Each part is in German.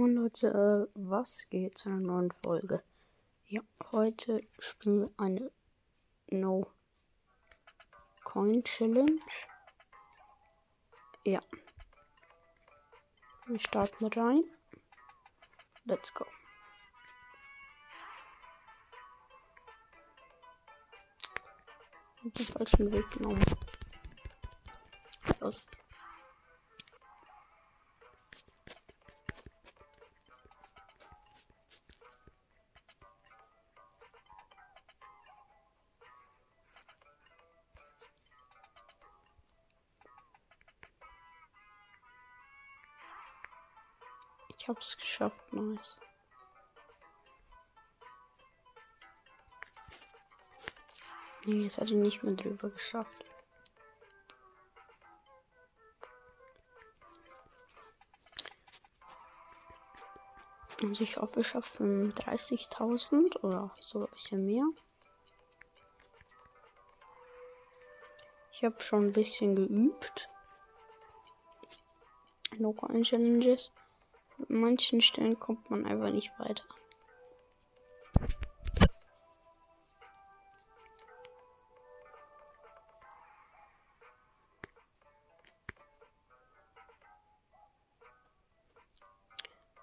Moin Leute, äh, was geht zu einer neuen Folge? Ja, heute spielen wir eine No Coin Challenge. Ja. Wir starten rein. Let's go. Den falschen Weg genommen. Ost. Hab's geschafft, nice. Nee, das hatte ich nicht mehr drüber geschafft. Also ich hoffe, ich schaffe 30.000 oder so ein bisschen mehr. Ich habe schon ein bisschen geübt. Local Challenges. An manchen Stellen kommt man einfach nicht weiter.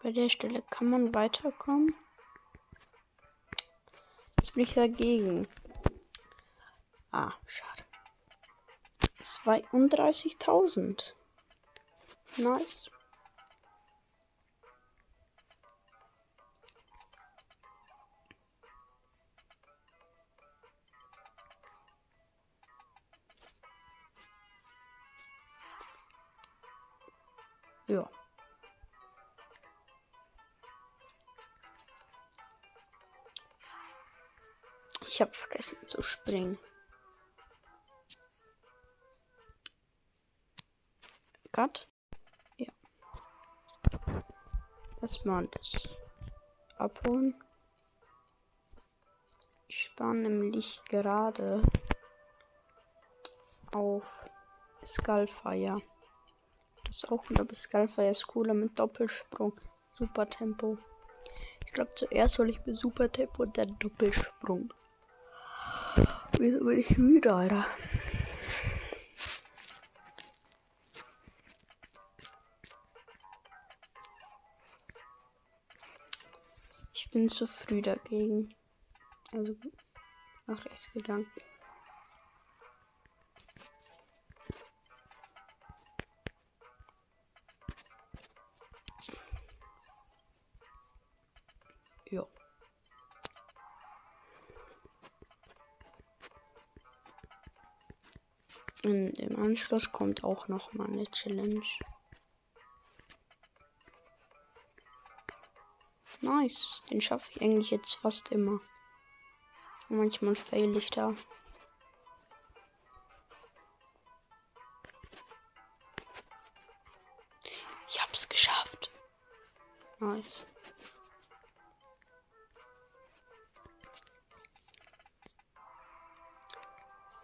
Bei der Stelle kann man weiterkommen. Jetzt bin ich dagegen. Ah, schade. 32.000. Nice. Ja. Ich habe vergessen zu springen. Cut. Ja. Erstmal das abholen. Ich spare nämlich gerade auf Skullfire. Das ist auch wieder bis Skullfire ist cooler mit Doppelsprung. Super Tempo. Ich glaube zuerst soll ich mit Super Tempo und dann Doppelsprung. Wieso bin ich müde, Alter? Ich bin zu früh dagegen. Also nach rechts gegangen. Ja. Und im Anschluss kommt auch noch mal eine Challenge. Nice. Den schaffe ich eigentlich jetzt fast immer. Manchmal fail ich da. Ich hab's geschafft. Nice.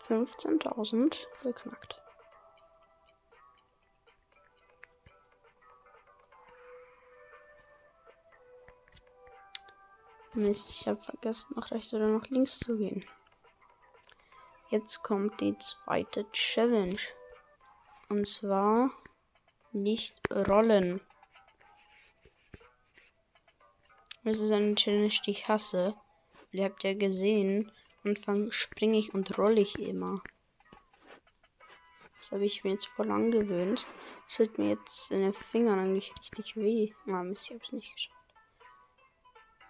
15.000 geknackt. Mist, ich habe vergessen, nach rechts oder nach links zu gehen. Jetzt kommt die zweite Challenge. Und zwar nicht rollen. Das ist eine Challenge, die ich hasse. Ihr habt ja gesehen, Anfang springe ich und rolle ich immer. Das habe ich mir jetzt voll angewöhnt. Das tut mir jetzt in den Fingern eigentlich richtig weh. Ah, Mist, ich habe es nicht geschafft.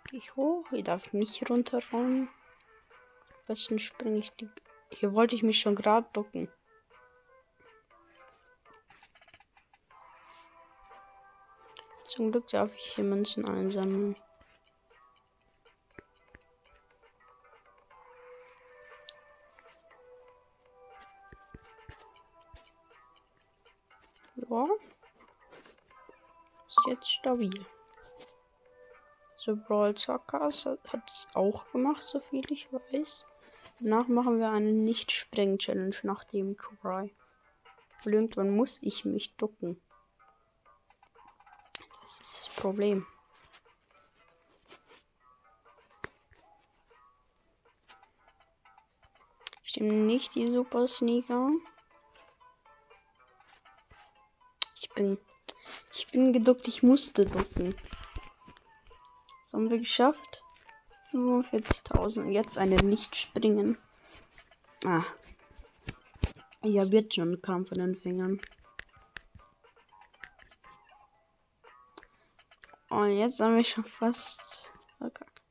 Gehe ich hoch? Hier darf ich nicht runterrollen. Am besten springe ich die. Hier wollte ich mich schon gerade ducken. Zum Glück darf ich hier Münzen einsammeln. So. Ist jetzt stabil. So, Brawl Zockers hat es auch gemacht, soviel ich weiß. Danach machen wir eine Nicht-Spreng-Challenge nach dem Try. Und irgendwann muss ich mich ducken. Das ist das Problem. Ich nehme nicht die Super Sneaker. Bin. Ich bin geduckt, ich musste ducken. Das haben wir geschafft. 45.000. Jetzt eine nicht springen. Ah. Habe jetzt schon Kampf in den Fingern. Und jetzt haben wir schon fast verkackt.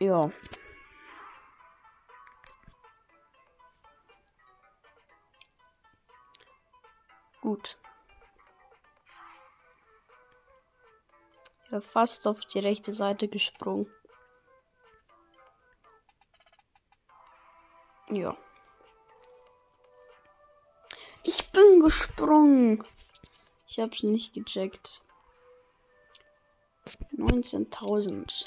Ja. Gut. Ja, fast auf die rechte Seite gesprungen. Ja. Ich bin gesprungen. Ich hab's nicht gecheckt. 19.000.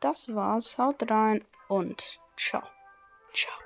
Das war's. Haut rein und ciao. Ciao.